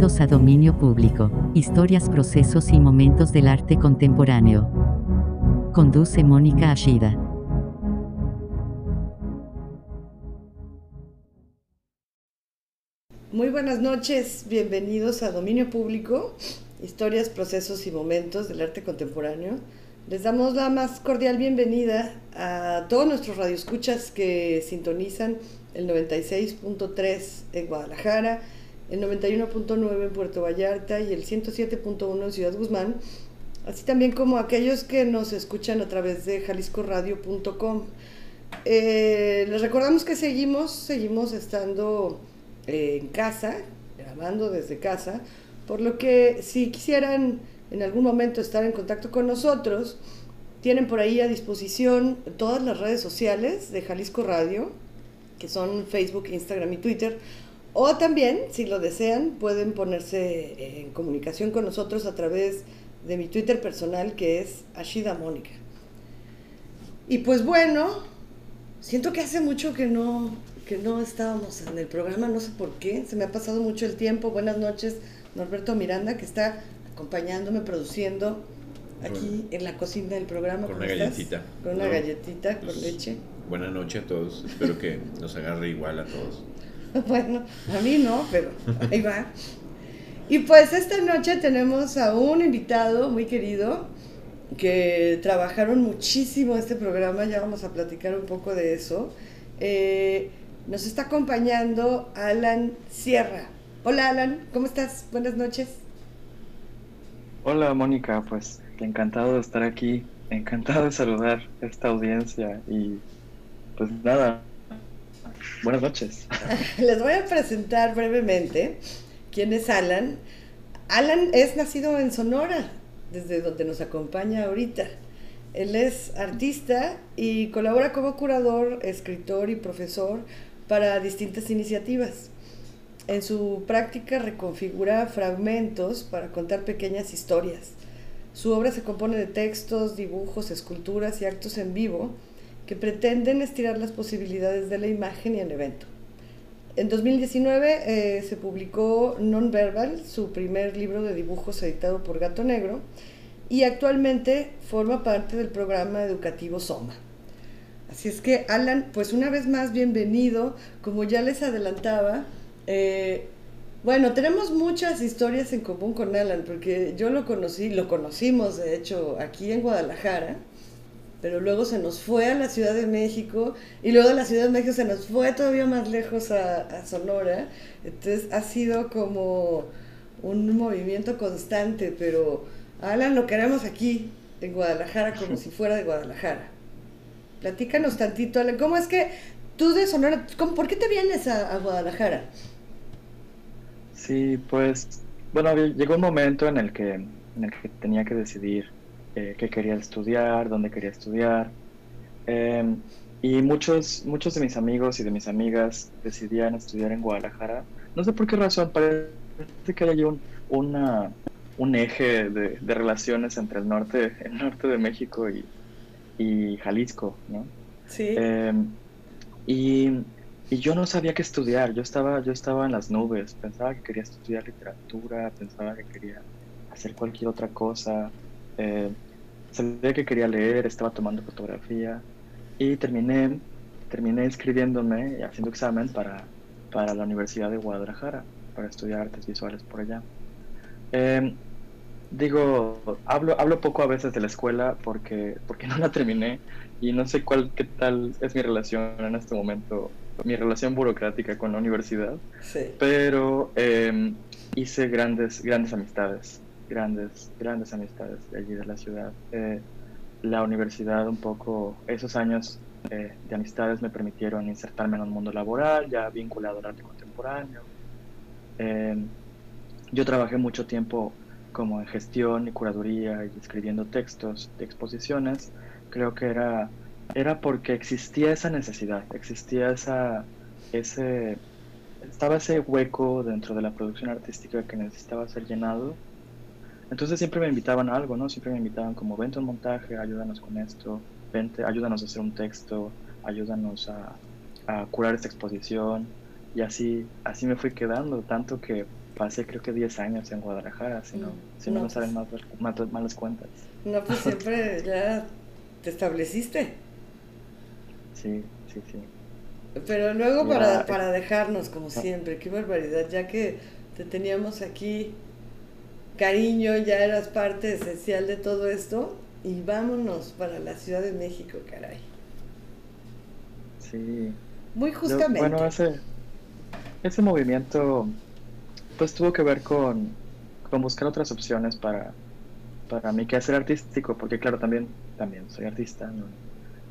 A Dominio Público, historias, procesos y momentos del arte contemporáneo. Conduce Mónica Ashida. Muy buenas noches, bienvenidos a Dominio Público, historias, procesos y momentos del arte contemporáneo. Les damos la más cordial bienvenida a todos nuestros radioescuchas que sintonizan el 96.3 en Guadalajara, el 91.9 en Puerto Vallarta y el 107.1 en Ciudad Guzmán, así también como aquellos que nos escuchan a través de jaliscoradio.com. Eh, les recordamos que seguimos, seguimos estando eh, en casa, grabando desde casa, por lo que si quisieran en algún momento estar en contacto con nosotros, tienen por ahí a disposición todas las redes sociales de Jalisco Radio, que son Facebook, Instagram y Twitter. O también, si lo desean, pueden ponerse en comunicación con nosotros a través de mi Twitter personal, que es Ashida Mónica. Y pues bueno, siento que hace mucho que no, que no estábamos en el programa, no sé por qué, se me ha pasado mucho el tiempo. Buenas noches, Norberto Miranda, que está acompañándome, produciendo aquí en la cocina del programa. Con una galletita. Con una galletita, con pues, leche. Buenas noches a todos, espero que nos agarre igual a todos. bueno, a mí no, pero ahí va. Y pues esta noche tenemos a un invitado muy querido que trabajaron muchísimo este programa, ya vamos a platicar un poco de eso. Eh, nos está acompañando Alan Sierra. Hola Alan, ¿cómo estás? Buenas noches. Hola Mónica, pues encantado de estar aquí, encantado de saludar a esta audiencia y pues nada, buenas noches. Les voy a presentar brevemente quién es Alan. Alan es nacido en Sonora, desde donde nos acompaña ahorita. Él es artista y colabora como curador, escritor y profesor para distintas iniciativas. En su práctica reconfigura fragmentos para contar pequeñas historias. Su obra se compone de textos, dibujos, esculturas y actos en vivo que pretenden estirar las posibilidades de la imagen y el evento. En 2019 eh, se publicó Non-Verbal, su primer libro de dibujos editado por Gato Negro, y actualmente forma parte del programa educativo Soma. Así es que, Alan, pues una vez más, bienvenido. Como ya les adelantaba, eh, bueno, tenemos muchas historias en común con Alan, porque yo lo conocí, lo conocimos de hecho aquí en Guadalajara, pero luego se nos fue a la Ciudad de México y luego de la Ciudad de México se nos fue todavía más lejos a, Sonora. Entonces ha sido como un movimiento constante, pero Alan lo queremos aquí en Guadalajara como si fuera de Guadalajara. Platícanos tantito, Alan, ¿cómo es que tú de Sonora, ¿por qué te vienes a Guadalajara? Sí, pues, bueno, llegó un momento en el que, en el que tenía que decidir eh, qué quería estudiar, dónde quería estudiar. Em, y muchos, muchos de mis amigos y de mis amigas decidían estudiar en Guadalajara. No sé por qué razón, parece que hay un, una, un eje de, de, relaciones entre el norte, el norte de México y, y Jalisco, ¿no? Sí. Em, y y yo no sabía qué estudiar, yo estaba, yo estaba en las nubes, pensaba que quería estudiar literatura, pensaba que quería hacer cualquier otra cosa, eh, sabía que quería leer, estaba tomando fotografía y terminé, terminé inscribiéndome y haciendo examen para, para la Universidad de Guadalajara, para estudiar artes visuales por allá. Em, digo, hablo, hablo poco a veces de la escuela porque, porque no la terminé y no sé cuál, qué tal es mi relación en este momento mi relación burocrática con la universidad, pero em, hice grandes, grandes amistades, grandes, grandes amistades de allí de la ciudad. Eh, la universidad un poco, esos años eh, de amistades me permitieron insertarme en un mundo laboral, ya vinculado al arte contemporáneo. Em, yo trabajé mucho tiempo como en gestión y curaduría y escribiendo textos de exposiciones. Creo que era era porque existía esa necesidad, existía esa, ese, estaba ese hueco dentro de la producción artística que necesitaba ser llenado. Entonces siempre me invitaban a algo, ¿no? Siempre me invitaban como, vente un montaje, ayúdanos con esto, vente, ayúdanos a hacer un texto, ayúdanos a, a curar esta exposición. Y así, así me fui quedando, tanto que pasé creo que 10 años en Guadalajara, si no, si no, no, me salen pues. malas, cuentas. No, pues siempre ya te estableciste. Sí, sí, sí. Pero luego Ya, para, para dejarnos, como siempre, qué barbaridad, ya que te teníamos aquí cariño, ya eras parte esencial de todo esto, y vámonos para la Ciudad de México, caray. Sí. Muy Yo- justamente. bueno, ese, ese movimiento pues tuvo que ver con, con buscar otras opciones para, para mi quehacer artístico, porque claro, también, también soy artista, ¿no?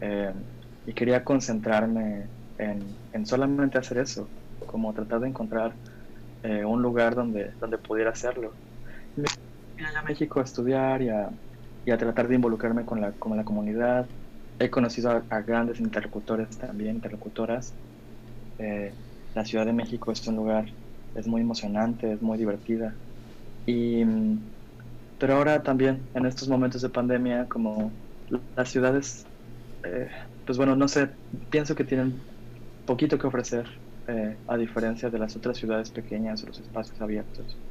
Eh, y quería concentrarme en, en solamente hacer eso, como tratar de encontrar eh, un lugar donde, donde pudiera hacerlo. Allá a México a estudiar y a, y a tratar de involucrarme con la, con la comunidad. He conocido a, a grandes interlocutores también, interlocutoras. Eh, la Ciudad de México es un lugar, es muy emocionante, es muy divertida. Y, mm, pero ahora también, en estos momentos de pandemia, como las ciudades, eh, pues bueno, no sé, pienso que tienen poquito que ofrecer, eh, a diferencia de las otras ciudades pequeñas o los espacios abiertos.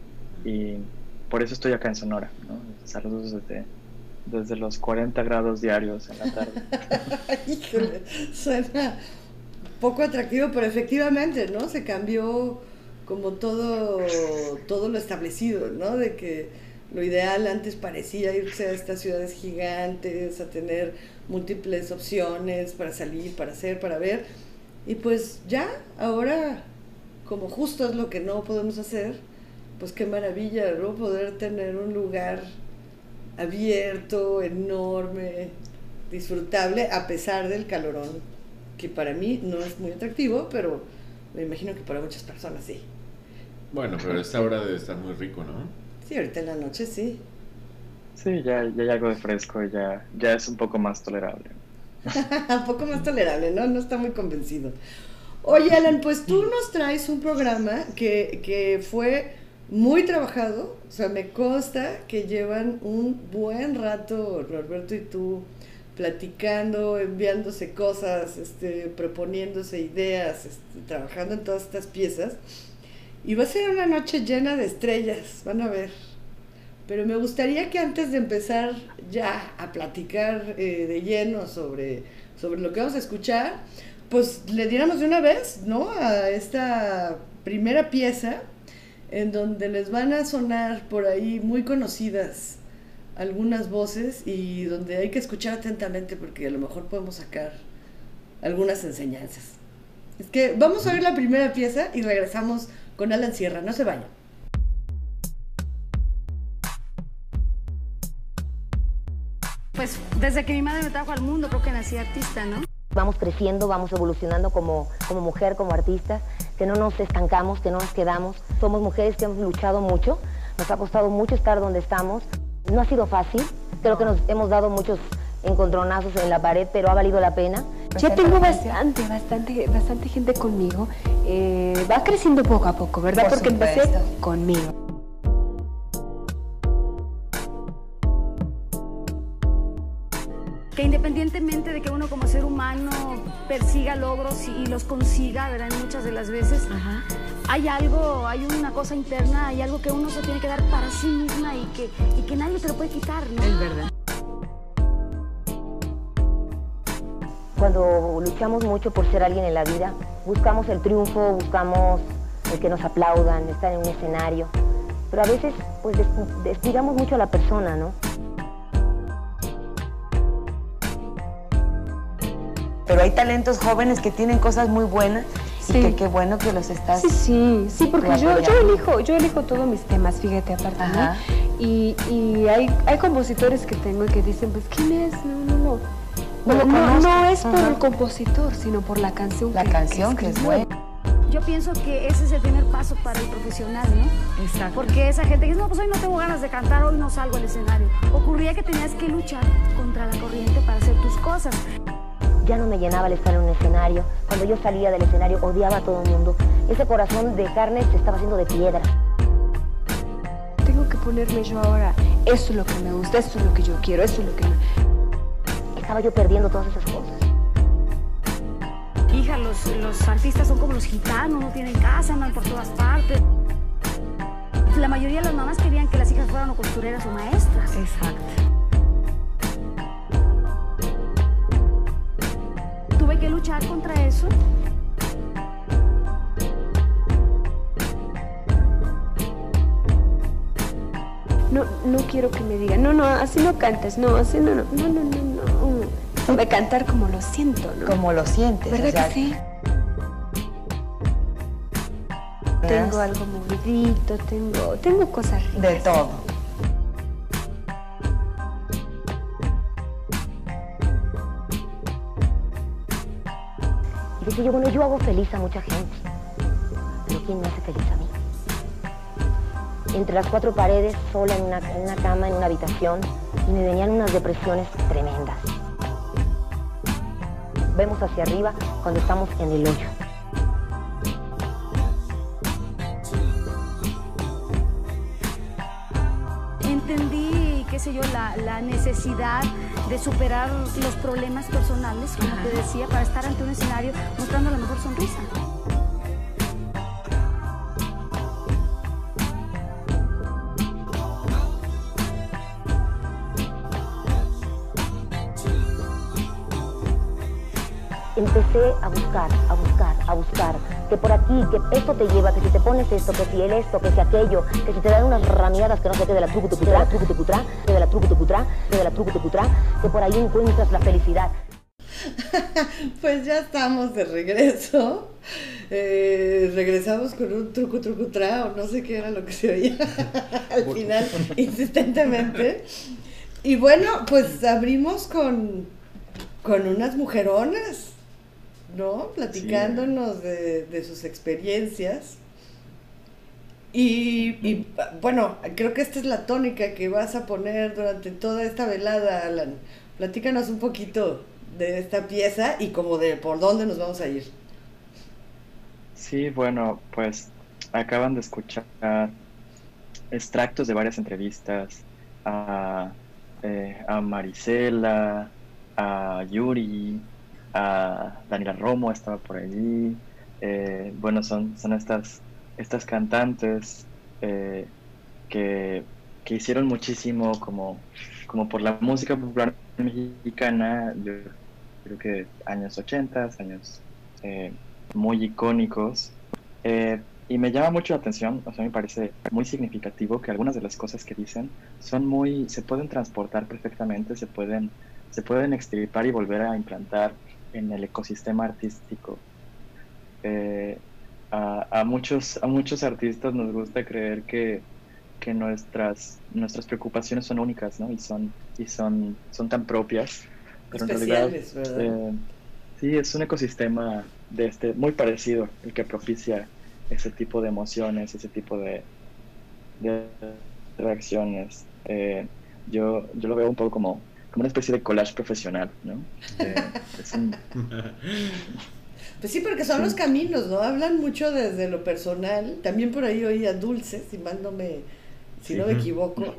Y por eso estoy acá en Sonora, ¿no? Saludos desde, desde los 40 grados diarios en la tarde. Híjole, suena poco atractivo, pero efectivamente, ¿no? Se cambió como todo, todo lo establecido, ¿no? De que lo ideal antes parecía irse a estas ciudades gigantes, a tener múltiples opciones para salir, para hacer, para ver. Y pues ya, ahora, como justo es lo que no podemos hacer, pues qué maravilla, ¿no? Poder tener un lugar abierto, enorme, disfrutable, a pesar del calorón, que para mí no es muy atractivo, pero me imagino que para muchas personas sí. Bueno, pero esta hora debe estar muy rico, ¿no? Sí, ahorita en la noche sí. Sí, ya, ya hay algo de fresco ya, ya es un poco más tolerable. un poco más tolerable, ¿no? No está muy convencido. Oye, Alan, pues tú nos traes un programa que, que fue muy trabajado, o sea, me consta que llevan un buen rato, Norberto y tú, platicando, enviándose cosas, este, proponiéndose ideas, este, trabajando en todas estas piezas. Y va a ser una noche llena de estrellas, van a ver. Pero me gustaría que antes de empezar ya a platicar eh, de lleno sobre, sobre lo que vamos a escuchar, pues le diéramos de una vez, ¿no? A esta primera pieza en donde les van a sonar por ahí muy conocidas algunas voces y donde hay que escuchar atentamente porque a lo mejor podemos sacar algunas enseñanzas. Es que vamos a ver la primera pieza y regresamos con Alan Sierra, no se vayan. Pues desde que mi madre me trajo al mundo, creo que nací artista, ¿no? Vamos creciendo, vamos evolucionando como, como mujer, como artista, que no nos estancamos, que no nos quedamos. Somos mujeres que hemos luchado mucho, nos ha costado mucho estar donde estamos. No ha sido fácil, creo que nos hemos dado muchos encontronazos en la pared, pero ha valido la pena. Yo tengo bastante, bastante, bastante gente conmigo. Eh, va creciendo poco a poco, ¿verdad? Por Porque empecé conmigo. Que independientemente de que uno como ser humano persiga logros y, y los consiga, ¿verdad? Muchas de las veces, hay algo, hay una cosa interna, hay algo que uno se tiene que dar para sí misma y que, y que nadie te lo puede quitar, ¿no? Es verdad. Cuando luchamos mucho por ser alguien en la vida, buscamos el triunfo, buscamos el que nos aplaudan, estar en un escenario. Pero a veces, pues, des- descuidamos mucho a la persona, ¿no? Pero hay talentos jóvenes que tienen cosas muy buenas y que qué bueno que los estás... Sí, sí, sí, porque yo, elijo, yo elijo todos mis temas, fíjate, aparte. Y, y hay, hay compositores que tengo y que dicen, pues, ¿quién es? No, no, no. No No, es por Ajá. el compositor, sino por la canción La que, canción que es escribió. buena. Yo pienso que ese es el primer paso para el profesional, ¿no? Exacto. Porque esa gente que dice, no, pues hoy no tengo ganas de cantar, hoy no salgo al escenario. Ocurría que tenías que luchar contra la corriente para hacer tus cosas. Ya no me llenaba el estar en un escenario. Cuando yo salía del escenario odiaba a todo el mundo. Ese corazón de carne se estaba haciendo de piedra. Tengo que ponerme yo ahora, eso es lo que me gusta, eso es lo que yo quiero, eso es lo que... Estaba yo perdiendo todas esas cosas. Hija, los, los artistas son como los gitanos, no tienen casa, andan por todas partes. la mayoría de las mamás querían que las hijas fueran o costureras o maestras. Exacto. Tuve que luchar contra eso. No, no quiero que me digan, no, no, así no cantas, no, así no, no, no, no, no, no. De cantar como lo siento, ¿no? Como lo sientes. ¿Verdad o sea, que sí? Tengo algo movidito, tengo, tengo cosas ricas. De todo. Yo, bueno, yo hago feliz a mucha gente, pero ¿quién me hace feliz a mí? Entre las cuatro paredes, sola en una, en una cama, en una habitación, y me venían unas depresiones tremendas. Vemos hacia arriba cuando estamos en el hoyo. La necesidad de superar los problemas personales, como te decía, para estar ante un escenario mostrando la mejor sonrisa. Empecé a buscar, a buscar, a buscar, que por aquí, que esto te lleva, que si te pones esto, que si el esto, que si aquello, que si te dan unas ramiadas que no sé qué de la truco de la truco que de la truco que de la truco que por ahí encuentras la felicidad. Pues ya estamos de regreso. Eh, regresamos con un truco trucutra o no sé qué era lo que se oía al final, insistentemente. Y bueno, pues abrimos con, con unas mujeronas, ¿no? Platicándonos de, de sus experiencias. Y, y, bueno, creo que esta es la tónica que vas a poner durante toda esta velada, Alan. Platícanos un poquito de esta pieza y como de por dónde nos vamos a ir. Sí, bueno, pues acaban de escuchar extractos de varias entrevistas a, eh, a Marisela, a Yuri, a Daniela Romo estaba por allí. Eh, bueno, son, son estas, estas cantantes eh, que, que hicieron muchísimo como, como por la música popular mexicana, yo creo que años 80, años eh, muy icónicos. Eh, y me llama mucho la atención, o sea, me parece muy significativo que algunas de las cosas que dicen son muy, se pueden transportar perfectamente, se pueden, se pueden extirpar y volver a implantar en el ecosistema artístico. Eh, a, a, muchos, a muchos artistas nos gusta creer que, que nuestras, nuestras preocupaciones son únicas, ¿no? Y son, y son, son tan propias. Pero en realidad, eh, sí, es un ecosistema de este, muy parecido, el que propicia ese tipo de emociones, ese tipo de, de reacciones. Eh, yo, yo lo veo un poco como, como una especie de collage profesional, ¿no? Es un... Pues sí, porque son sí. los caminos, ¿no? Hablan mucho desde lo personal. También por ahí oía Dulce, si mal no me, si sí. no me equivoco.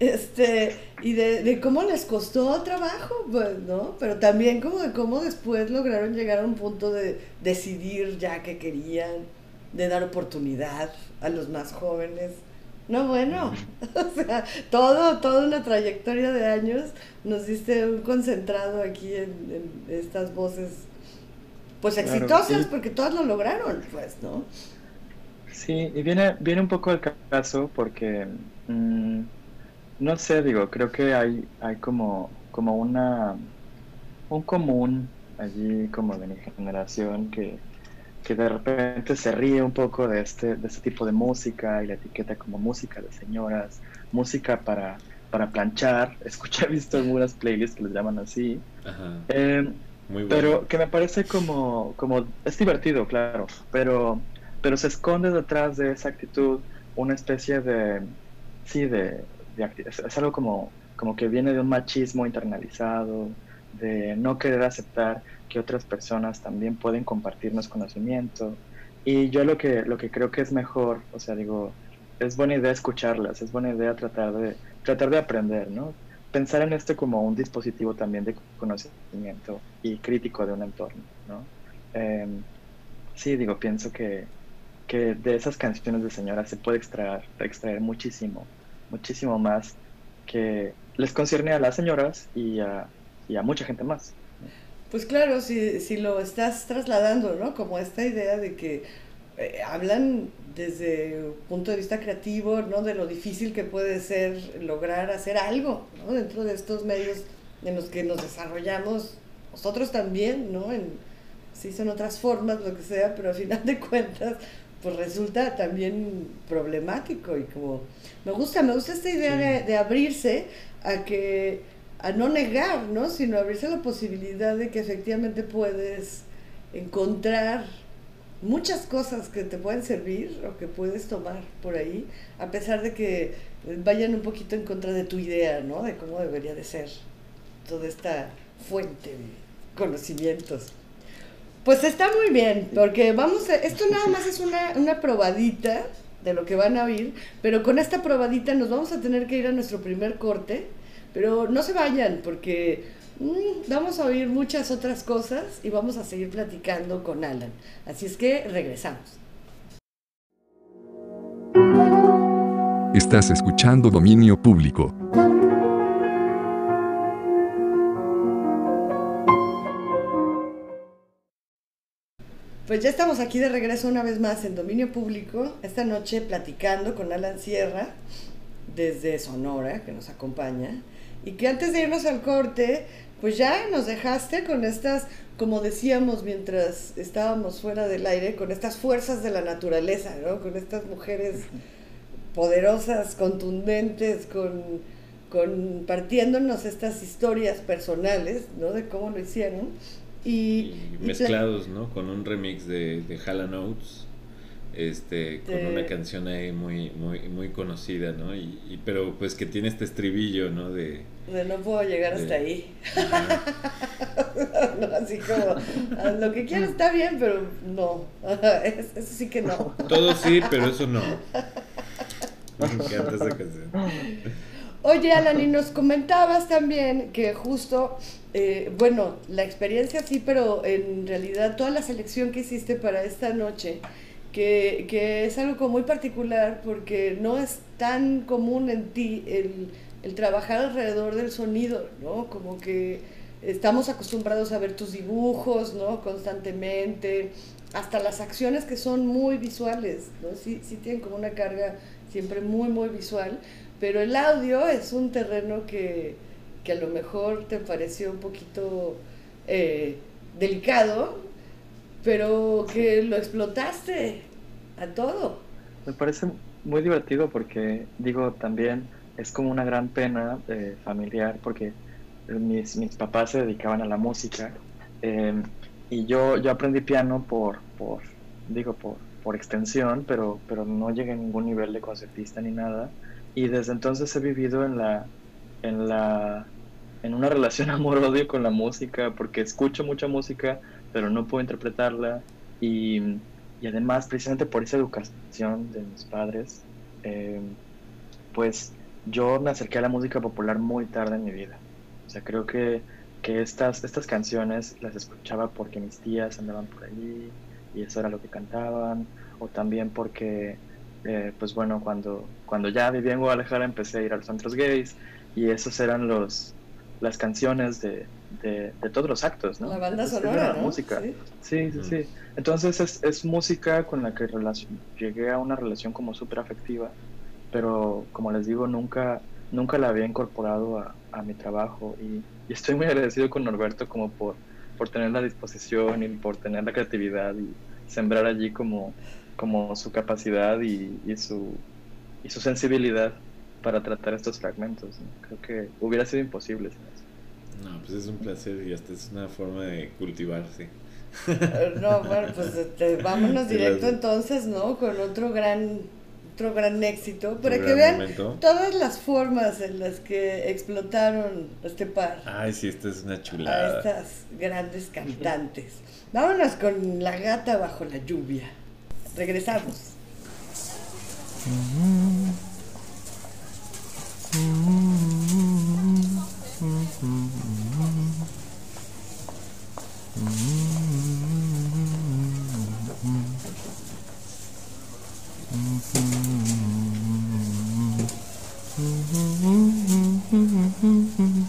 Este, y de, de, cómo les costó trabajo, pues, ¿no? Pero también como de cómo después lograron llegar a un punto de decidir ya que querían, de dar oportunidad a los más jóvenes. No, bueno, o sea, todo, toda una trayectoria de años, nos diste un concentrado aquí en, en estas voces, pues exitosas, claro, porque todas lo lograron, pues, ¿no? Sí, y viene, viene un poco el caso porque... Mmm, no sé, digo, creo que hay, hay como, como una un común allí como de mi generación que, que de repente se ríe un poco de este, de este tipo de música y la etiqueta como música de señoras, música para, para planchar, escuché, he visto algunas playlists que les llaman así, eh, Muy bueno. pero que me parece como, como, es divertido, claro, pero, pero se esconde detrás de esa actitud una especie de, sí, de, es, es, algo como, como que viene de un machismo internalizado, de no querer aceptar que otras personas también pueden compartirnos conocimiento. Y yo lo que, lo que creo que es mejor, o sea, digo, es buena idea escucharlas, es buena idea tratar de, tratar de aprender, ¿no? Pensar en esto como un dispositivo también de conocimiento y crítico de un entorno, ¿no? Eh, sí, digo, pienso que, que de esas canciones de señora se puede extraer, extraer muchísimo, muchísimo más que les concierne a las señoras y a, y a mucha gente más. Pues claro, si, si lo estás trasladando, ¿no? Como esta idea de que eh, hablan desde un punto de vista creativo, ¿no? De lo difícil que puede ser lograr hacer algo, ¿no? Dentro de estos medios en los que nos desarrollamos, nosotros también, ¿no? En, sí son otras formas, lo que sea, pero al final de cuentas, pues resulta también problemático y como, me gusta, me gusta esta idea de, de abrirse a que, a no negar, ¿no? Sino abrirse la posibilidad de que efectivamente puedes encontrar muchas cosas que te pueden servir o que puedes tomar por ahí, a pesar de que vayan un poquito en contra de tu idea, ¿no? De cómo debería de ser toda esta fuente de conocimientos. Pues está muy bien, porque vamos esto nada más es una, una probadita de lo que van a oír, pero con esta probadita nos vamos a tener que ir a nuestro primer corte, pero no se vayan, porque mm, vamos a oír muchas otras cosas y vamos a seguir platicando con Alan. Así es que regresamos. Estás escuchando Dominio Público. Pues ya estamos aquí de regreso una vez más en Dominio Público, esta noche platicando con Alan Sierra desde Sonora, que nos acompaña, y que antes de irnos al corte, pues ya nos dejaste con estas, como decíamos mientras estábamos fuera del aire, con estas fuerzas de la naturaleza, ¿no? Con estas mujeres poderosas, contundentes, con, compartiéndonos estas historias personales, ¿no? De cómo lo hicieron y, mezclados, ¿no? Con un remix de, de Hall Oates, este, con una canción ahí muy, muy, muy conocida, ¿no? Y, pero pues que tiene este estribillo, ¿no? De, no puedo llegar hasta ahí. así como, ah, lo que quiero está bien, pero no. eso sí que no. Todo sí, pero eso no. Me encanta esa canción. Oye, Alan, y nos comentabas también que justo, eh, bueno, la experiencia sí, pero en realidad toda la selección que hiciste para esta noche, que, que es algo muy particular porque no es tan común en ti el, trabajar alrededor del sonido, ¿no? Como que estamos acostumbrados a ver tus dibujos, ¿no? Constantemente, hasta las acciones que son muy visuales, ¿no? Sí, sí tienen como una carga siempre muy, muy visual pero el audio es un terreno que, a lo mejor te pareció un poquito eh, delicado, pero que lo explotaste a todo. Me parece muy divertido porque, digo, también es como una gran pena eh, familiar porque mis, mis, papás se dedicaban a la música em, y yo, yo aprendí piano por, por digo, por, por extensión, pero, pero no llegué a ningún nivel de concertista ni nada y desde entonces he vivido en la en la en una relación amor-odio con la música porque escucho mucha música pero no puedo interpretarla y, y además precisamente por esa educación de mis padres eh, pues yo me acerqué a la música popular muy tarde en mi vida. O sea creo que, que estas, estas canciones las escuchaba porque mis tías andaban por allí y eso era lo que cantaban o también porque eh, pues bueno, cuando, cuando ya vivía en Guadalajara empecé a ir a los centros gays y esos eran los las canciones de, de, todos los actos, ¿no? La banda sonora, la música. Sí, sí, sí. Entonces es, es, música con la que llegué a una relación como súper afectiva, pero como les digo, nunca, nunca la había incorporado a, a mi trabajo y, y, estoy muy agradecido con Norberto como por, por tener la disposición y por tener la creatividad y sembrar allí como como su capacidad y, y, su, y su sensibilidad para tratar estos fragmentos. Creo que hubiera sido imposible No, pues es un placer y hasta es una forma de cultivarse. No, bueno, pues este, vámonos directo entonces, ¿no? Con otro gran otro gran éxito, para que vean todas las formas en las que explotaron este par. Ay, sí, esta es una chulada. A estas grandes cantantes. Vámonos con La gata bajo la lluvia. Regresamos. Mm-hmm.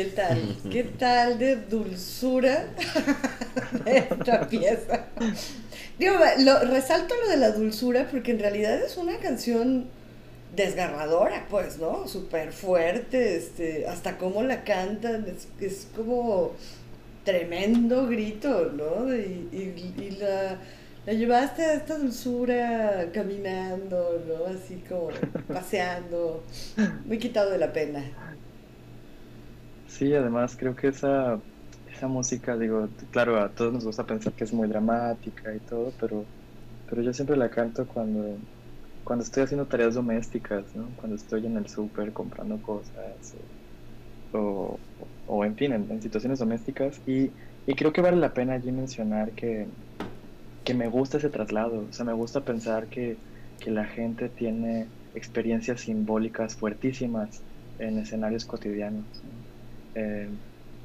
Qué tal? ¿Qué tal de dulzura de esta pieza? Digo, lo, resalto lo de la dulzura porque en realidad es una canción desgarradora, pues, ¿no? Súper fuerte, este, hasta cómo la cantan, es, es como tremendo grito, ¿no? Y, y- y la, la llevaste a esta dulzura caminando, ¿no? Así como paseando, muy quitado de la pena. Sí, además creo que esa, esa música, digo, claro, a todos nos gusta pensar que es muy dramática y todo, pero, pero yo siempre la canto cuando, cuando estoy haciendo tareas domésticas, ¿no? Cuando estoy en el súper comprando cosas o, o, o en fin, en, en situaciones domésticas. Y, y creo que vale la pena allí mencionar que, que me gusta ese traslado, o sea, me gusta pensar que, que la gente tiene experiencias simbólicas fuertísimas en escenarios cotidianos. ¿no? Eh,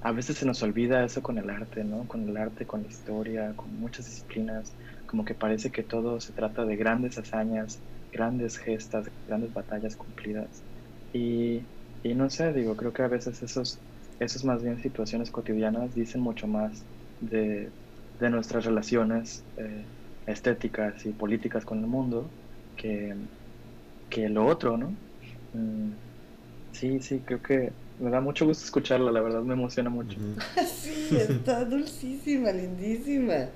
a veces se nos olvida eso con el arte, ¿no? Con el arte, con la historia, con muchas disciplinas, como que parece que todo se trata de grandes hazañas, grandes gestas, grandes batallas cumplidas. Y, y no sé, digo, creo que a veces esos, esos más bien situaciones cotidianas dicen mucho más de, de nuestras relaciones eh, estéticas y políticas con el mundo que, que lo otro, ¿no? Mm, sí, sí, creo que me da mucho gusto escucharla, la verdad me emociona mucho. Sí, está dulcísima, lindísima.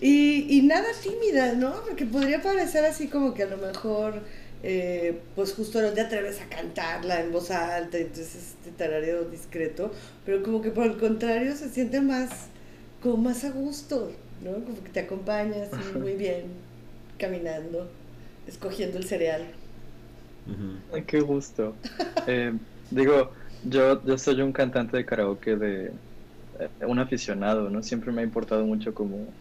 Y, y nada tímida, ¿no? Porque podría parecer así como que a lo mejor, eh, pues justo no te atreves a cantarla en voz alta, entonces este tarareo discreto, pero como que por el contrario se siente más, como más a gusto, ¿no? Como que te acompañas muy bien, caminando, escogiendo el cereal. Ay, qué gusto. Eh, digo, yo, yo soy un cantante de karaoke de eh, un aficionado, ¿no? Siempre me ha importado mucho como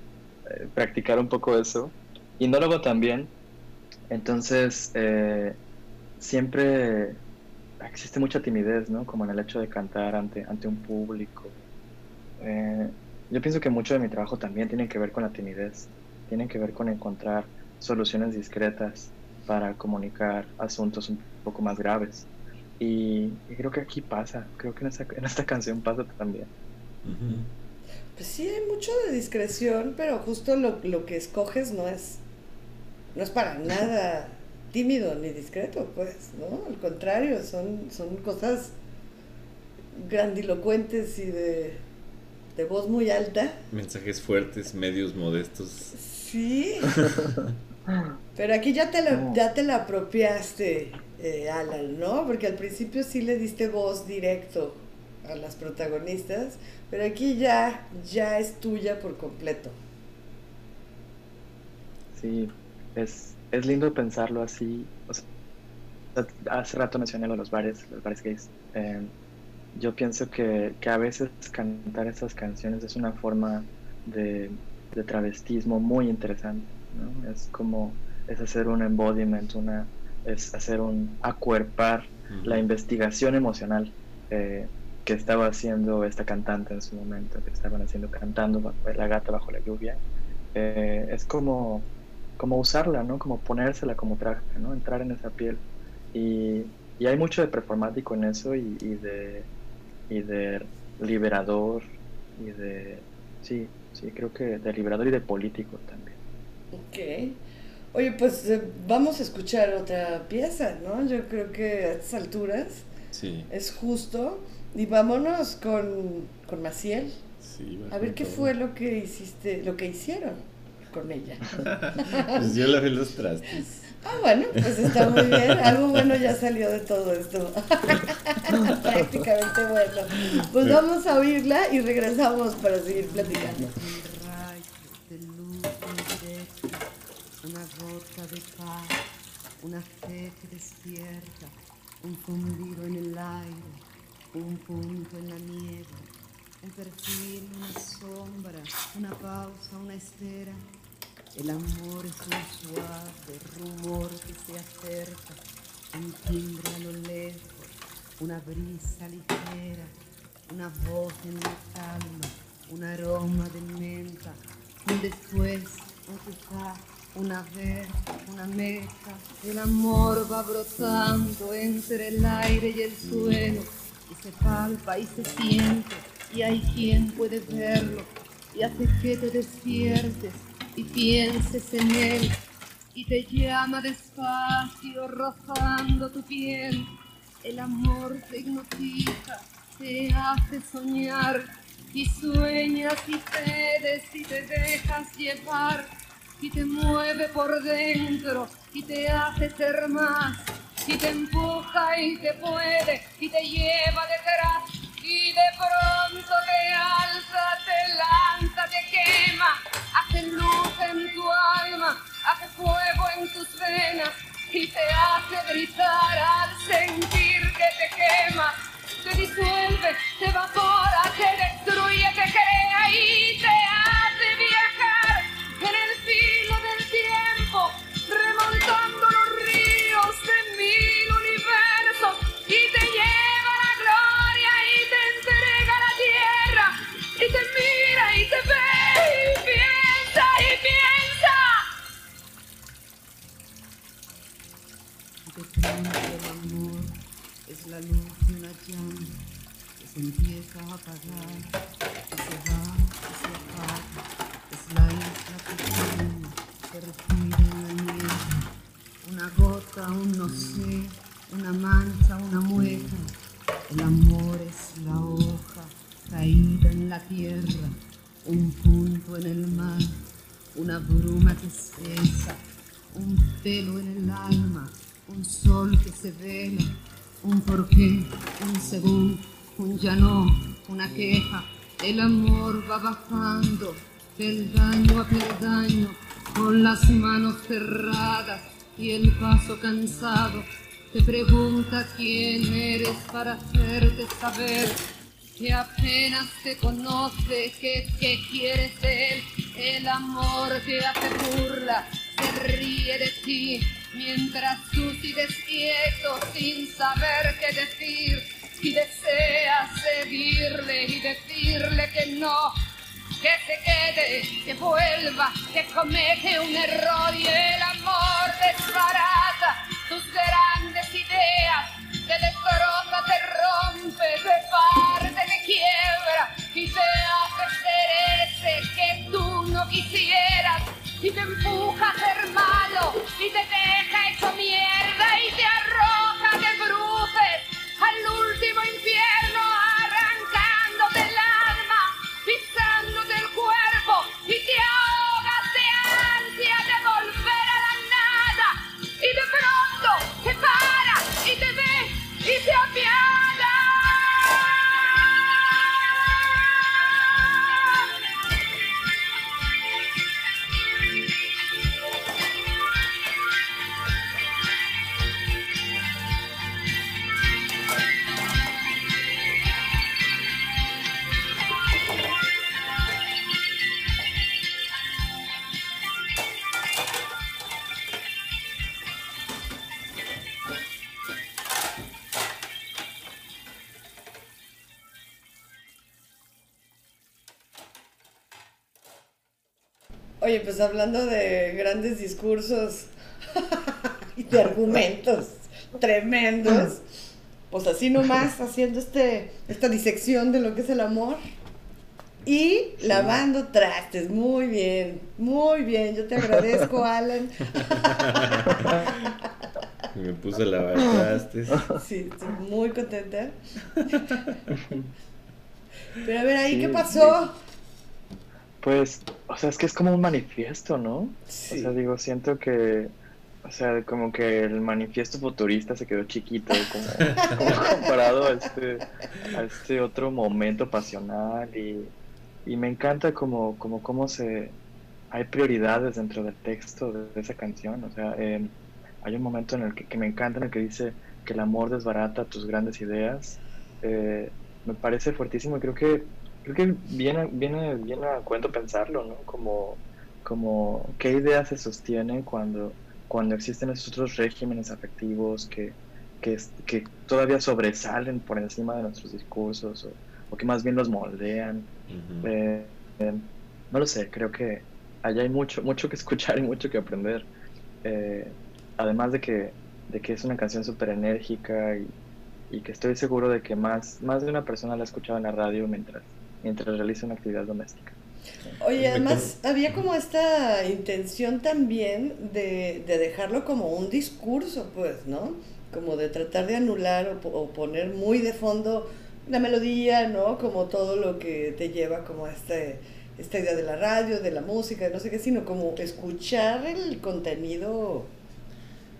eh, practicar un poco eso. Y no lo hago tan bien. Entonces, eh, siempre existe mucha timidez, ¿no? Como en el hecho de cantar ante, ante un público. Eh, yo pienso que mucho de mi trabajo también tiene que ver con la timidez. Tiene que ver con encontrar soluciones discretas para comunicar asuntos un poco más graves. Y, y creo que aquí pasa, creo que en esta, en esta canción pasa también. Pues sí, hay mucho de discreción, pero justo lo, lo que escoges no es, no es para nada tímido ni discreto, pues, ¿no? Al contrario, son, son cosas grandilocuentes y de, de voz muy alta. Mensajes fuertes, medios modestos. Sí. Pero aquí ya te la, ya te la apropiaste, eh, Alan, ¿no? Porque al principio sí le diste voz directo a las protagonistas, pero aquí ya, ya es tuya por completo. Sí, es, es lindo pensarlo así. O sea, hace rato mencioné lo los bares, los bares gays. Eh, yo pienso que, que, a veces cantar esas canciones es una forma de, de travestismo muy interesante. ¿no? Es como, es hacer un embodiment, una, es hacer un acuerpar la investigación emocional eh, que estaba haciendo esta cantante en su momento, que estaban haciendo cantando La gata bajo la lluvia. Eh, es como, como usarla, ¿no? Como ponérsela como traje, ¿no? Entrar en esa piel. Y, y hay mucho de performático en eso y, y, de, y de liberador y de... Sí, sí, creo que de liberador y de político también. Ok. Oye, pues eh, vamos a escuchar otra pieza, ¿no? Yo creo que a estas alturas sí. es justo. Y vámonos con, con Maciel. Sí, a ver qué todo. fue lo que hiciste, lo que hicieron con ella. pues yo lavé los trastes. Ah, bueno, pues está muy bien. Algo bueno ya salió de todo esto. Prácticamente bueno. Pues vamos a oírla y regresamos para seguir platicando. Una fe que despierta, un fundido en el aire, un punto en la nieve, un perfil, una sombra, una pausa, una espera. El amor es un suave rumor que se acerca, un timbre a lo lejos, una brisa ligera, una voz en la calma, un aroma de menta, un después, un quizá, una vez, una meta. El amor va brotando entre el aire y el suelo y se palpa y se siente y hay quien puede verlo y hace que te despiertes y pienses en él y te llama despacio rozando tu piel. El amor te hipnotiza, te hace soñar y sueñas y cedes y te dejas llevar y te mueve por dentro y te hace ser más y te empuja y te puede y te lleva detrás y de pronto te alza, te lanza, te quema, hace luz en tu alma, hace fuego en tus venas y te hace gritar al sentir que te quema, te disuelve, te evapora, te destruye, te crea y te De pronto el amor es la luz de una llama que se empieza a apagar, que se va, que se apaga. Es la isla pequeña que respira en la nieve. Una gota, un no sé, una mancha, una mueca. El amor es la hoja caída en la tierra, un punto en el mar, una bruma que espesa, un pelo en el alma, un sol que se vela, un porqué, un según, un ya no, una queja. El amor va bajando peldaño a peldaño, con las manos cerradas y el paso cansado. Te pregunta quién eres para hacerte saber que apenas te conoce, que, que quieres él. El amor te hace burla, se ríe de ti, mientras tú sigues quieto sin saber qué decir. Y deseas seguirle y decirle que no, que se quede, que vuelva, que comete un error y el amor desbarata tus grandes ideas, te destroza, te rompe, te parte, te quiebra y te hace ser ese que tú no quisieras y te empuja a ser y te deja hecho mierda y te arroja pues hablando de grandes discursos y de argumentos tremendos, pues así nomás haciendo este, esta disección de lo que es el amor y lavando trastes. Muy bien, muy bien. Yo te agradezco, Alan. Me puse a lavar trastes. Sí, estoy muy contenta. Pero a ver, ahí, ¿qué pasó? Pues, o sea, es que es como un manifiesto, ¿no? O sea, digo, siento que, o sea, como que el manifiesto futurista se quedó chiquito, como, como comparado a este, a este otro momento pasional y, y me encanta como, como cómo se, hay prioridades dentro del texto de, esa canción, o sea, eh, hay un momento en el que, que, me encanta en el que dice que el amor desbarata tus grandes ideas, eh, me parece fuertísimo y creo que creo que viene, viene, viene a cuento pensarlo, ¿no? Como, como qué idea se sostiene cuando, cuando existen esos otros regímenes afectivos que, que, que todavía sobresalen por encima de nuestros discursos o, o que más bien los moldean. Uh -huh. eh, eh, no lo sé, creo que allá hay mucho, mucho que escuchar y mucho que aprender. Eh, además de que, de que es una canción súper enérgica y, y que estoy seguro de que más, más de una persona la ha escuchado en la radio mientras, mientras realiza una actividad doméstica. Oye, además había como esta intención también de, de, dejarlo como un discurso, pues, ¿no? Como de tratar de anular o, o, poner muy de fondo la melodía, ¿no? Como todo lo que te lleva como a este, esta idea de la radio, de la música, de no sé qué, sino como escuchar el contenido.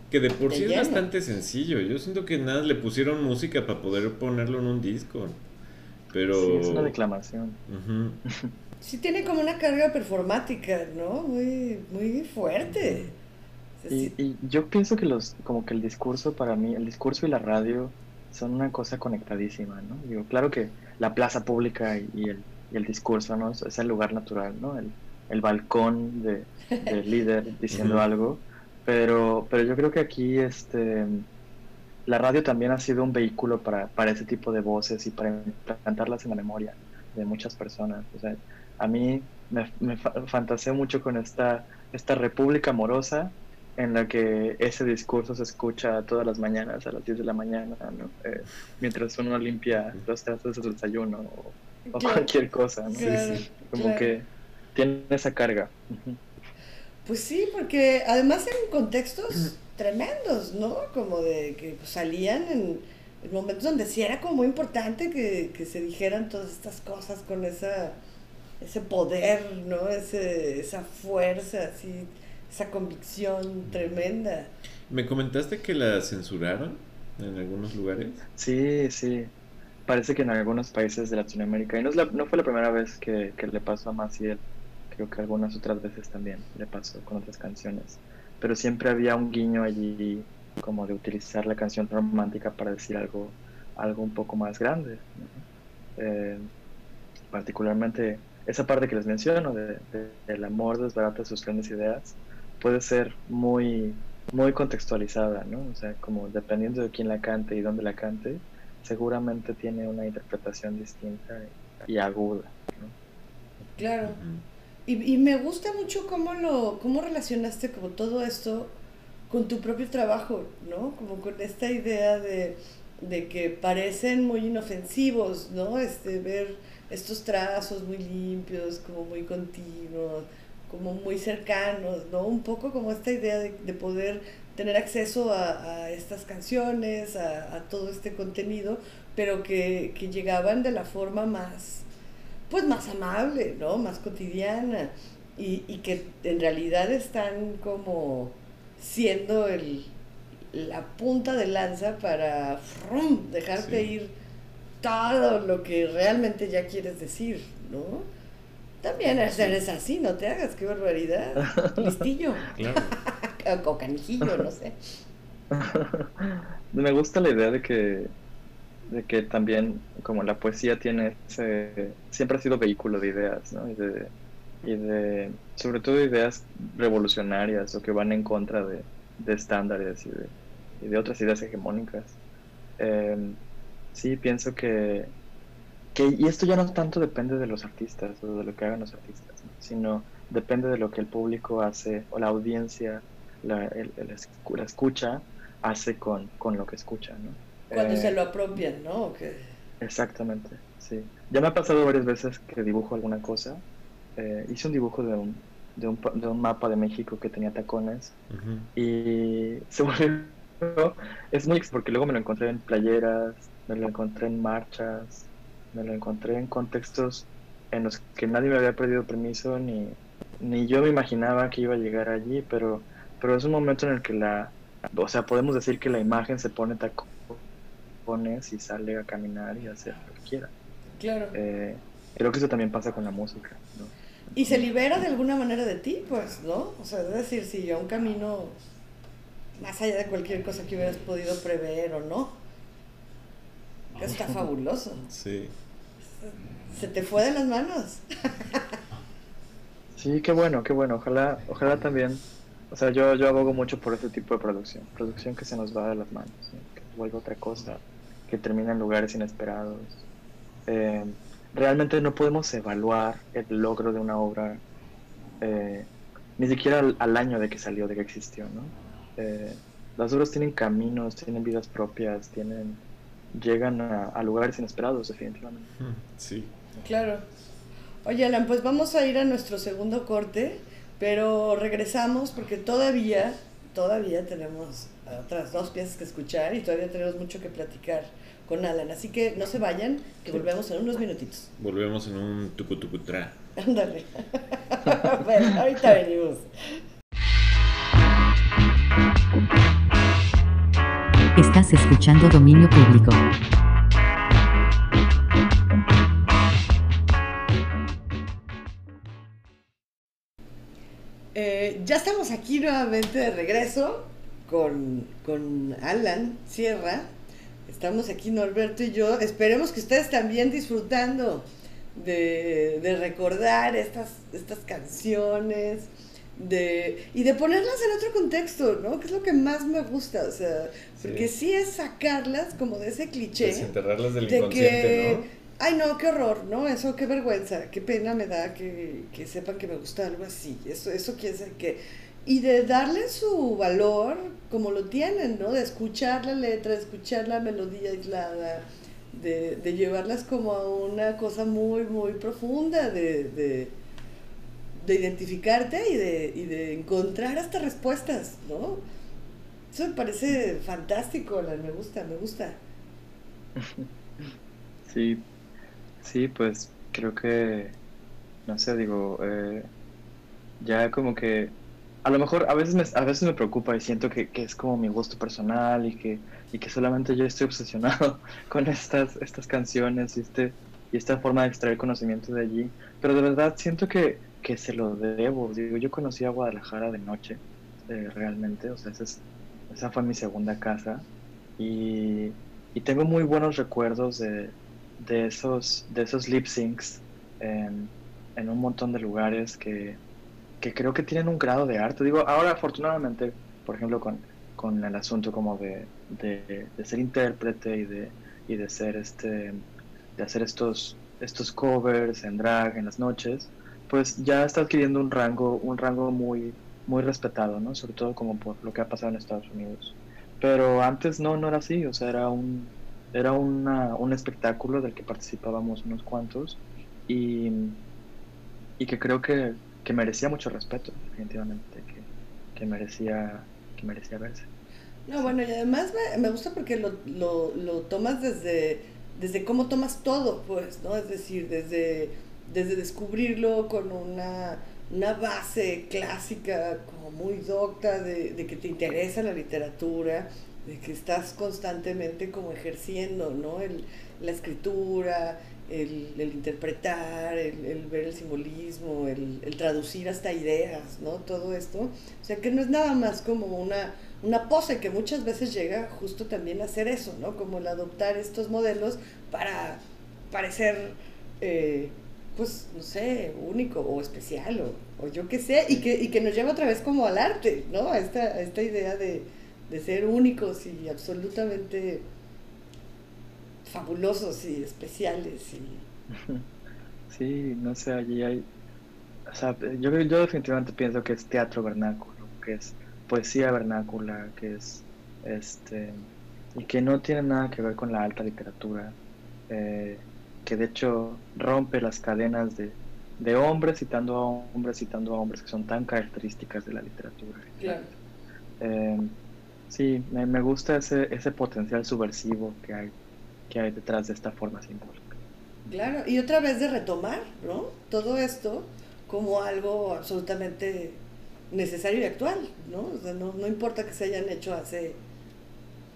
Que de por sí es bastante sencillo. Yo siento que nada le pusieron música para poder ponerlo en un disco. Pero... Sí, es una declamación. Uh -huh. Sí tiene como una carga performática, ¿no? Muy, muy fuerte. Y, y, yo pienso que los, como que el discurso para mí, el discurso y la radio son una cosa conectadísima, ¿no? Digo, claro que la plaza pública y, y el, y el discurso, ¿no? Es, es, el lugar natural, ¿no? El, el balcón del de líder diciendo algo. Pero, pero yo creo que aquí, este la radio también ha sido un vehículo para, para ese tipo de voces y para implantarlas en la memoria de muchas personas. O sea, a mí me, me fantaseé mucho con esta, esta república amorosa en la que ese discurso se escucha todas las mañanas a las 10 de la mañana, ¿no? eh, mientras uno limpia los trastes del desayuno o, o claro. cualquier cosa, ¿no? Claro, sí, sí. Como claro. que tiene esa carga. Pues sí, porque además en contextos tremendos, ¿no? Como de que pues, salían en, en, momentos donde sí era como muy importante que, que, se dijeran todas estas cosas con esa ese poder, ¿no? Ese, esa fuerza, así, esa convicción tremenda. ¿Me comentaste que la censuraron en algunos lugares? Sí, sí. Parece que en algunos países de Latinoamérica, y no, es la, no fue la primera vez que, que le pasó a Maciel, creo que algunas otras veces también le pasó con otras canciones pero siempre había un guiño allí como de utilizar la canción romántica para decir algo, algo un poco más grande. ¿no? Eh, particularmente esa parte que les menciono, de, de, del amor desbarata sus grandes ideas, puede ser muy, muy contextualizada, ¿no? O sea, como dependiendo de quién la cante y dónde la cante, seguramente tiene una interpretación distinta y, y aguda. ¿no? Claro. Y, y, me gusta mucho cómo lo cómo relacionaste como todo esto con tu propio trabajo, ¿no? Como con esta idea de, de que parecen muy inofensivos, ¿no? Este, ver estos trazos muy limpios, como muy continuos, como muy cercanos, ¿no? Un poco como esta idea de, de poder tener acceso a, a estas canciones, a, a, todo este contenido, pero que, que llegaban de la forma más pues más amable, ¿no? Más cotidiana y, y que en realidad están como siendo el, la punta de lanza para frum, dejarte sí. ir todo lo que realmente ya quieres decir, ¿no? También eres así, no te hagas, qué barbaridad. Listillo. O canijillo, no sé. Me gusta la idea de que de que también como la poesía tiene ese, siempre ha sido vehículo de ideas, ¿no? Y de, y de sobre todo ideas revolucionarias o que van en contra de, de estándares y de, y de, otras ideas hegemónicas. Eh, sí, pienso que, que, y esto ya no tanto depende de los artistas o de lo que hagan los artistas, sino depende de lo que el público hace o la audiencia, la, el, la escucha, hace con, con, lo que escucha, ¿no? Cuando se lo apropian, ¿no? Exactamente, sí. Ya me ha pasado varias veces que dibujo alguna cosa. Eh, hice un dibujo de un, de un, de un, mapa de México que tenía tacones y se volvió... Es muy porque luego me lo encontré en playeras, me lo encontré en marchas, me lo encontré en contextos en los que nadie me había pedido permiso ni, ni yo me imaginaba que iba a llegar allí, pero, pero es un momento en el que la, o sea, podemos decir que la imagen se pone tacones y sale a caminar y hacer lo que quiera. Claro. Eh, creo que eso también pasa con la música, ¿no? Y se libera de alguna manera de ti, pues, ¿no? O sea, es decir, si yo un camino más allá de cualquier cosa que hubieras podido prever o no, está fabuloso. Sí. Se te fue de las manos. sí, qué bueno, qué bueno. Ojalá, ojalá también. O sea, yo, yo abogo mucho por este tipo de producción. Producción que se nos va de las manos, que vuelva otra cosa, que termina en lugares inesperados. Eh, realmente no podemos evaluar el logro de una obra eh, ni siquiera al, al, año de que salió, de que existió, ¿no? Eh, las obras tienen caminos, tienen vidas propias, tienen llegan a, a lugares inesperados, definitivamente. Sí. Claro. Oye, Alan, pues vamos a ir a nuestro segundo corte, pero regresamos porque todavía, todavía tenemos otras dos piezas que escuchar y todavía tenemos mucho que platicar con Alan. Así que no se vayan, que volvemos en unos minutitos. Volvemos en un tucutucutra. Ándale. bueno, ahorita venimos. Estás escuchando Dominio Público. Eh, ya estamos aquí nuevamente de regreso con, con Alan Sierra. Estamos aquí Norberto y yo. Esperemos que ustedes también disfrutando de, de recordar estas, estas canciones de, y de ponerlas en otro contexto, ¿no? Que es lo que más me gusta, o sea, porque sí, sí es sacarlas como de ese cliché. Desenterrarlas del de inconsciente, que, ¿no? Ay, no, qué horror, ¿no? Eso, qué vergüenza, qué pena me da que, que sepan que me gusta algo así. Eso, eso quiere decir que... Y de darle su valor como lo tienen, ¿no? De escuchar la letra, de escuchar la melodía aislada, de, de llevarlas como a una cosa muy, muy profunda, de, de de identificarte y de, y de encontrar hasta respuestas, ¿no? Eso me parece fantástico, me gusta, me gusta. Sí, sí, pues creo que, no sé, digo, eh, ya como que, a lo mejor a veces me, a veces me preocupa y siento que, que es como mi gusto personal y que, y que solamente yo estoy obsesionado con estas, estas canciones y, este, y esta forma de extraer conocimiento de allí, pero de verdad siento que que se lo debo. Digo, yo conocí a Guadalajara de noche, eh, realmente, o sea, esa, es, esa, fue mi segunda casa y, y tengo muy buenos recuerdos de, de, esos, de esos lip syncs en, en un montón de lugares que, que, creo que tienen un grado de arte. Digo, ahora afortunadamente, por ejemplo, con, con el asunto como de, de, ser intérprete y de, y de ser este de hacer estos estos covers en drag en las noches pues ya está adquiriendo un rango, un rango muy, muy respetado, ¿no? Sobre todo como por lo que ha pasado en Estados Unidos. Pero antes no, no era así, o sea, era un, era una, un espectáculo del que participábamos unos cuantos y, y que creo que, que merecía mucho respeto, definitivamente, que, que, merecía, que merecía verse. No, bueno, y además me, me gusta porque lo, lo, lo tomas desde, desde cómo tomas todo, pues, ¿no? Es decir, desde desde descubrirlo con una, una base clásica como muy docta de, de, que te interesa la literatura, de que estás constantemente como ejerciendo, ¿no? El, la escritura, el, el interpretar, el, el, ver el simbolismo, el, el, traducir hasta ideas, ¿no? Todo esto. O sea, que no es nada más como una, una pose que muchas veces llega justo también a hacer eso, ¿no? Como el adoptar estos modelos para parecer... Eh, pues, no sé, único o especial o, o yo qué sé, y que, y que nos lleva otra vez como al arte, ¿no? A esta, esta idea de, de ser únicos y absolutamente fabulosos y especiales. Y... Sí, no sé, allí hay... O sea, yo, yo definitivamente pienso que es teatro vernáculo, que es poesía vernácula, que es este y que no tiene nada que ver con la alta literatura, eh, que de hecho rompe las cadenas de, de hombres citando a hombres citando a hombres que son tan características de la literatura. Claro. Eh, sí, me, me, gusta ese, ese potencial subversivo que hay, que hay detrás de esta forma simbólica. Claro, y otra vez de retomar, ¿no? Todo esto como algo absolutamente necesario y actual, ¿no? No, no importa que se hayan hecho hace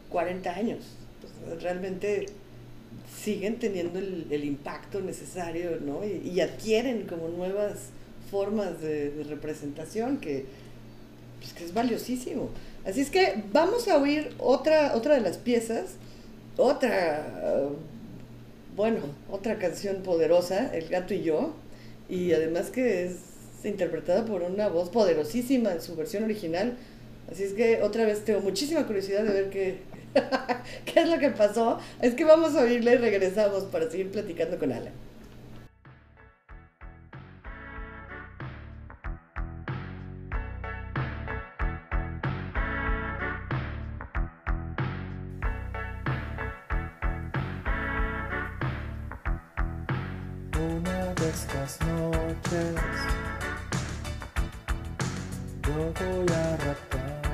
40 años, realmente siguen teniendo el, impacto necesario, ¿no? Y, adquieren como nuevas formas de, de representación que, pues, que es valiosísimo. Así es que vamos a oír otra, otra de las piezas, otra, bueno, otra canción poderosa, El gato y yo, y además que es interpretada por una voz poderosísima en su versión original. Así es que otra vez tengo muchísima curiosidad de ver qué, qué es lo que pasó. Es que vamos a oírla y regresamos para seguir platicando con Alan. Estas noches. Yo voy a raptarte,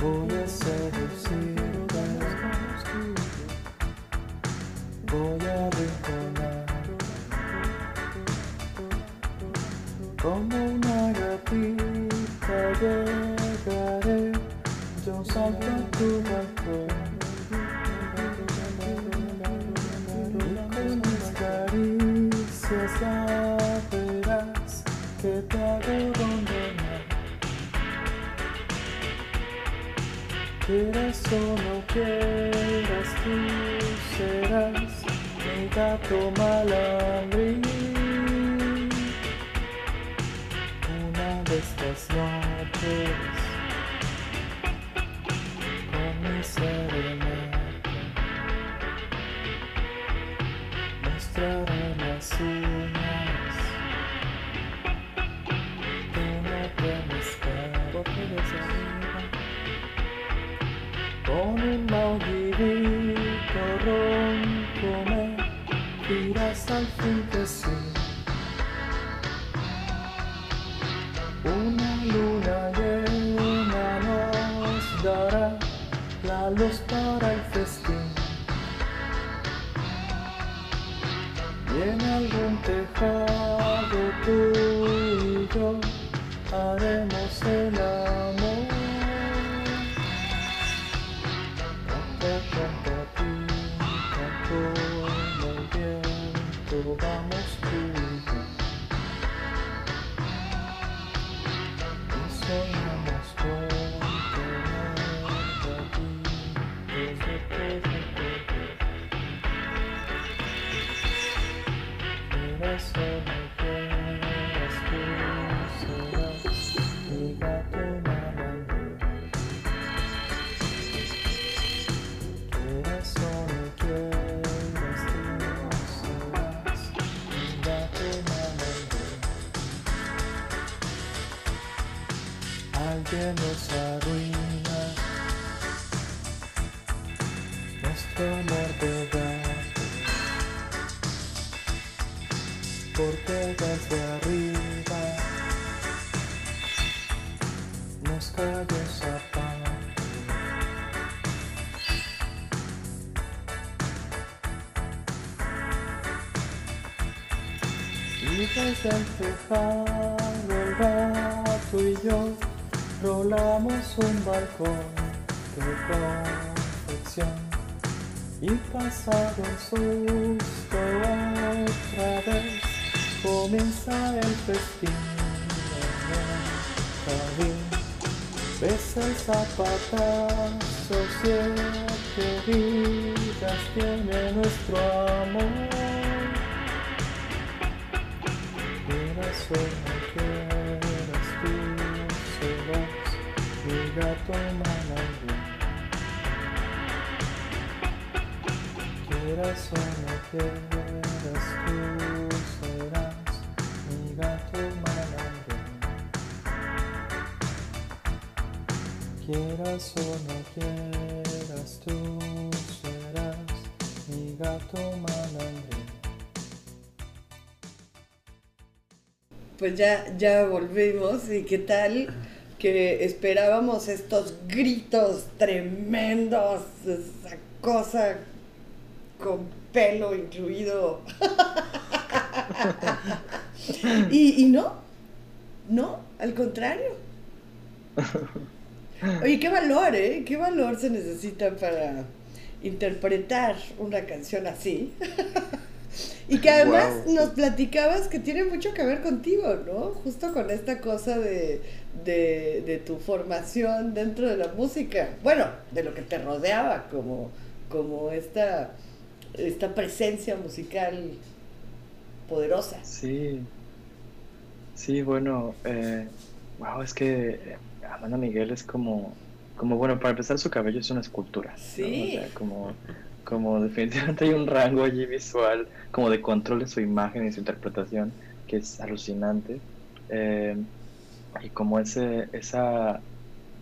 voy a seducirte, voy a rinconar como una gatita llegaré, yo salto a tu balcón. Que te no Quieras o no quieras, tú serás mi gato malandrín. Una de estas noches Nos arruina nuestro amor de porque desde arriba nos cayó zapato. Y desde el balcón de confección y pasado el susto otra vez comienza el festín en el. Ves el zapatazo, siete vidas tiene nuestro quieras, tú serás mi gato malandro. Quieras o no quieras, tú serás mi gato malandro. Pues ya, ya volvimos y qué tal que esperábamos estos gritos tremendos, esa cosa con pelo incluido. y, y no, no, al contrario. Oye, qué valor, ¿eh? ¿Qué valor se necesita para interpretar una canción así? y que además Wow. nos platicabas que tiene mucho que ver contigo, ¿no? Justo con esta cosa de, de, de tu formación dentro de la música. Bueno, de lo que te rodeaba, como, como esta, esta presencia musical poderosa. Sí, sí, bueno, eh, wow, es que eh, Amanda Miguel es como, como, bueno, para empezar su cabello es una escultura, ¿no? Sí. O sea, como, como definitivamente hay un rango allí visual, como de control de su imagen y su interpretación, que es alucinante. Eh, y como ese, esa,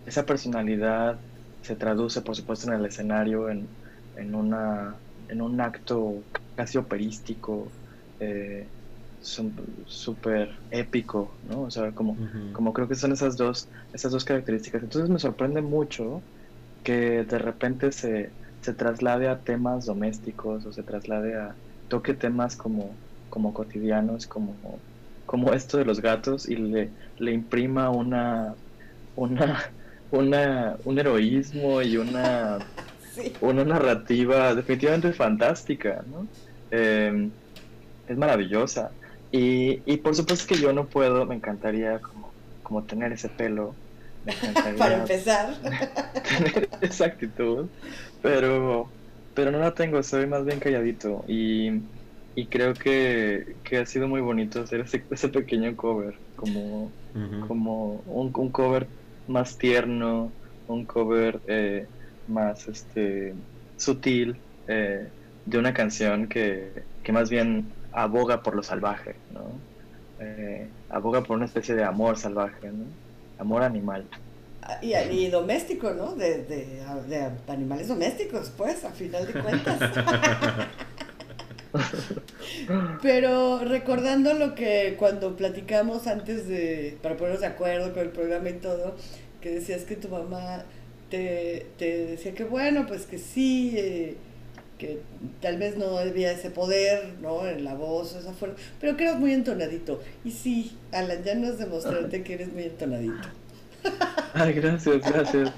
esa personalidad se traduce, por supuesto, en el escenario, en, en, una, en un acto casi operístico, eh, súper épico, ¿no? O sea, como, como creo que son esas dos, esas dos características. Entonces me sorprende mucho que de repente se, se traslade a temas domésticos o se traslade a, toque temas como, como cotidianos, como, como esto de los gatos y le, le imprima una, una, una, un heroísmo y una, una narrativa definitivamente fantástica, ¿no? Eh, es maravillosa. Y, y por supuesto que yo no puedo, me encantaría como, como tener ese pelo, me encantaría Para empezar. tener esa actitud, pero, pero no la tengo, soy más bien calladito y, y creo que, que ha sido muy bonito hacer ese, ese pequeño cover, como, como un, un cover más tierno, un cover eh, más este, sutil eh, de una canción que, que más bien aboga por lo salvaje, ¿no? Eh, aboga por una especie de amor salvaje, ¿no? Amor animal. Y, y doméstico, ¿no? De, de, de animales domésticos, pues, a final de cuentas. Pero recordando lo que cuando platicamos antes de, para ponernos de acuerdo con el programa y todo, que decías que tu mamá te, te decía que bueno, pues que sí, eh, que tal vez no había ese poder, ¿no? En la voz, esa fuerza, pero que eras muy entonadito. Y sí, Alan, ya nos demostraste que eres muy entonadito. Ay, gracias, gracias.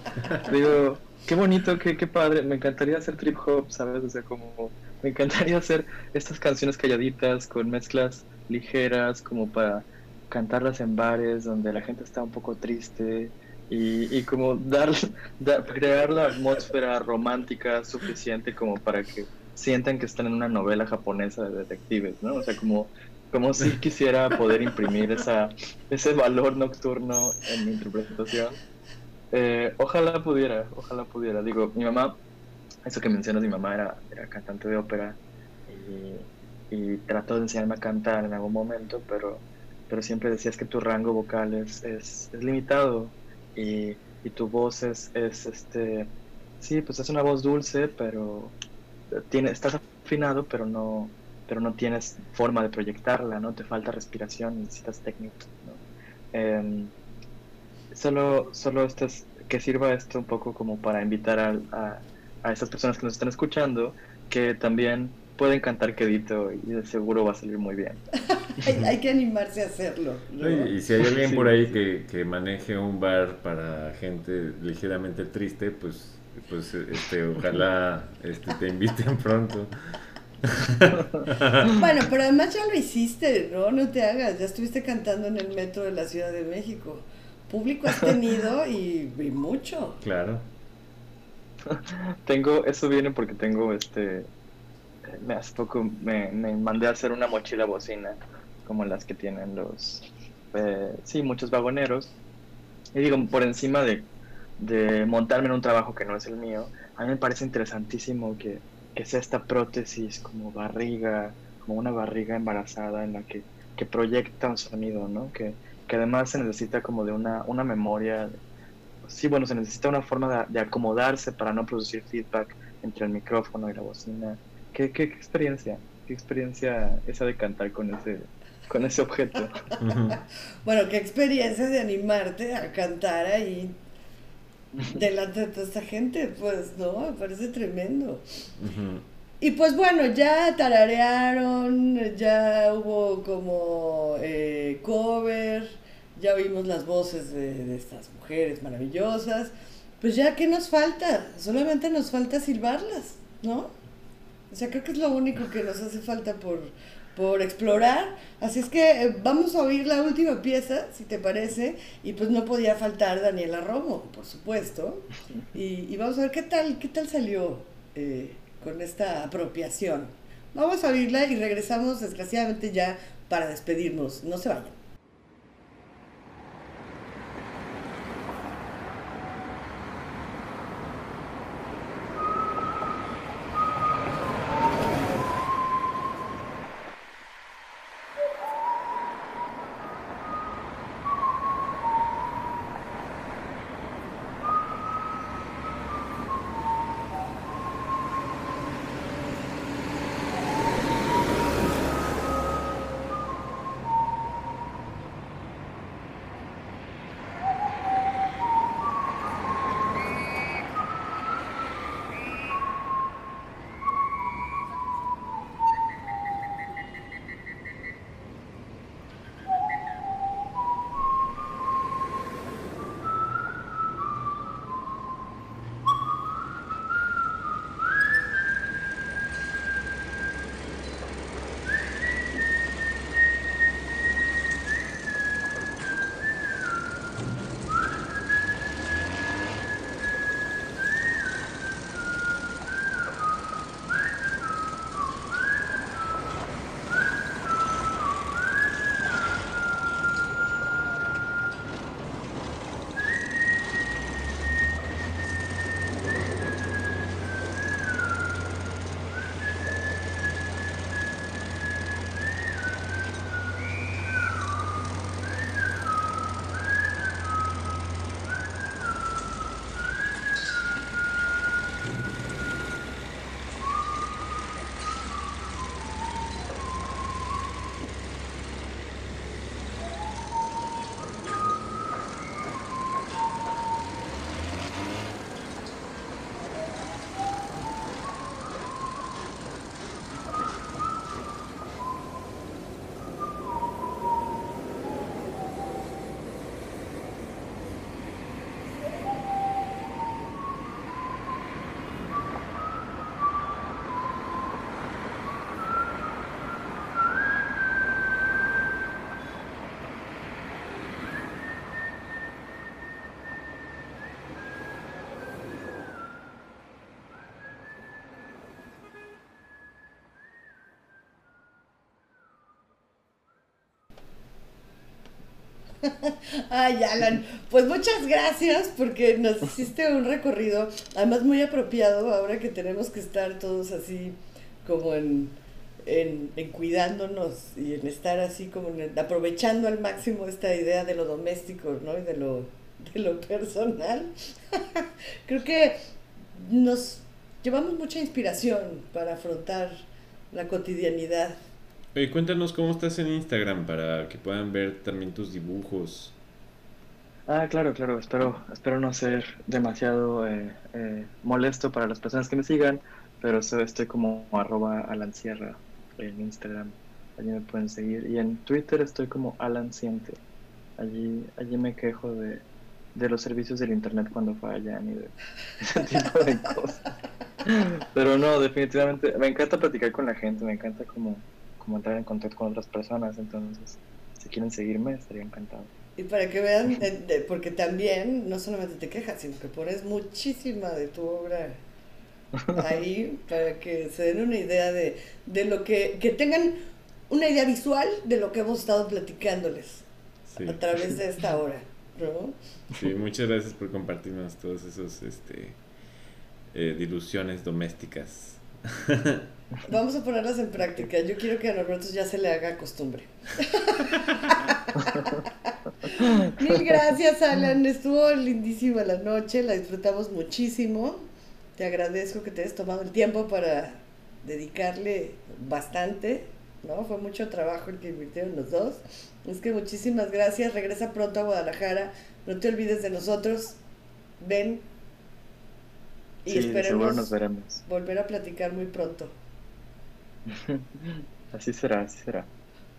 Digo, qué bonito, qué, qué padre. Me encantaría hacer trip hop, ¿sabes? O sea, como me encantaría hacer estas canciones calladitas con mezclas ligeras, como para cantarlas en bares donde la gente está un poco triste y, y como dar, dar- crear la atmósfera romántica suficiente como para que sientan que están en una novela japonesa de detectives, ¿no? O sea, como, como si quisiera poder imprimir esa, ese valor nocturno en mi interpretación. Eh, ojalá pudiera, ojalá pudiera. Digo, mi mamá, eso que mencionas, mi mamá era, era cantante de ópera y, y trató de enseñarme a cantar en algún momento, pero, pero siempre decías que tu rango vocal es, es, es limitado y, y tu voz es, es, este, sí, pues es una voz dulce, pero tiene, estás afinado, pero no, pero no tienes forma de proyectarla, ¿no? Te falta respiración, necesitas técnica, ¿no? Em, solo, solo esto es- que sirva esto un poco como para invitar a, a, a esas personas que nos están escuchando que también pueden cantar quedito y de seguro va a salir muy bien. hay, hay que animarse a hacerlo. ¿no? Y, y si hay alguien Sí. por ahí que, que maneje un bar para gente ligeramente triste, pues, pues este, ojalá este, te inviten pronto. Bueno, pero además ya lo hiciste, ¿no? No te hagas, ya estuviste cantando en el metro de la Ciudad de México. Público has tenido y, y mucho. Claro. Tengo, eso viene porque tengo este, me- poco me, me mandé a hacer una mochila bocina, como las que tienen los, eh, sí, muchos vagoneros. Y digo, por encima de, de montarme en un trabajo que no es el mío, a mí me parece interesantísimo que, que sea esta prótesis como barriga, como una barriga embarazada en la que, que proyecta un sonido, ¿no? Que, que además se necesita como de una, una memoria, sí, bueno, se necesita una forma de acomodarse para no producir feedback entre el micrófono y la bocina. ¿Qué, qué, qué experiencia? ¿Qué experiencia esa de cantar con ese, con ese objeto? bueno, qué experiencia de animarte a cantar ahí delante de toda esta gente, pues, ¿no? Me parece tremendo. Y pues bueno, ya tararearon, ya hubo como eh, cover, ya oímos las voces de, de, estas mujeres maravillosas. Pues ya, ¿qué nos falta? Solamente nos falta silbarlas, ¿no? O sea, creo que es lo único que nos hace falta por, por explorar. Así es que eh, vamos a oír la última pieza, si te parece, y pues no podía faltar Daniela Romo, por supuesto. Y, y vamos a ver qué tal, qué tal salió eh, con esta apropiación. Vamos a oírla y regresamos desgraciadamente ya para despedirnos. No se vayan. Ay, Alan, pues muchas gracias porque nos hiciste un recorrido, además muy apropiado ahora que tenemos que estar todos así como en, en, en cuidándonos y en estar así como en, aprovechando al máximo esta idea de lo doméstico, ¿no? Y de lo, de lo personal. Creo que nos llevamos mucha inspiración para afrontar la cotidianidad Oye, cuéntanos cómo estás en Instagram para que puedan ver también tus dibujos. Ah, claro, claro. Espero, espero no ser demasiado eh, eh, molesto para las personas que me sigan, pero estoy como arroba alancierra en Instagram. Allí me pueden seguir. Y en Twitter estoy como alanciente. Allí, allí me quejo de, de los servicios del internet cuando fallan y de ese tipo de cosas. Pero no, definitivamente me encanta platicar con la gente, me encanta como como entrar en contacto con otras personas, entonces si quieren seguirme estaría encantado. Y para que vean, eh, porque también no solamente te quejas, sino que pones muchísima de tu obra ahí para que se den una idea de, de lo que, que tengan una idea visual de lo que hemos estado platicándoles a través de esta hora, ¿no? Sí, muchas gracias por compartirnos todos esos este, eh, diluciones domésticas Vamos a ponerlas en práctica. Yo quiero que a Norberto ya se le haga costumbre. Mil gracias, Alan. Estuvo lindísima la noche, la disfrutamos muchísimo. Te agradezco que te hayas tomado el tiempo para dedicarle bastante, ¿no? Fue mucho trabajo el que invirtieron los dos. Es que muchísimas gracias. Regresa pronto a Guadalajara. No te olvides de nosotros. Ven. Y Sí, esperemos seguro nos veremos. volver a platicar muy pronto. Así será, así será.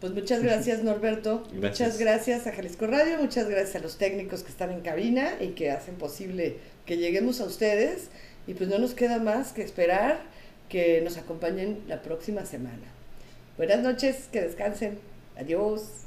Pues muchas gracias Norberto, Gracias. muchas gracias a Jalisco Radio, muchas gracias a los técnicos que están en cabina y que hacen posible que lleguemos a ustedes y pues no nos queda más que esperar que nos acompañen la próxima semana. Buenas noches, que descansen, adiós.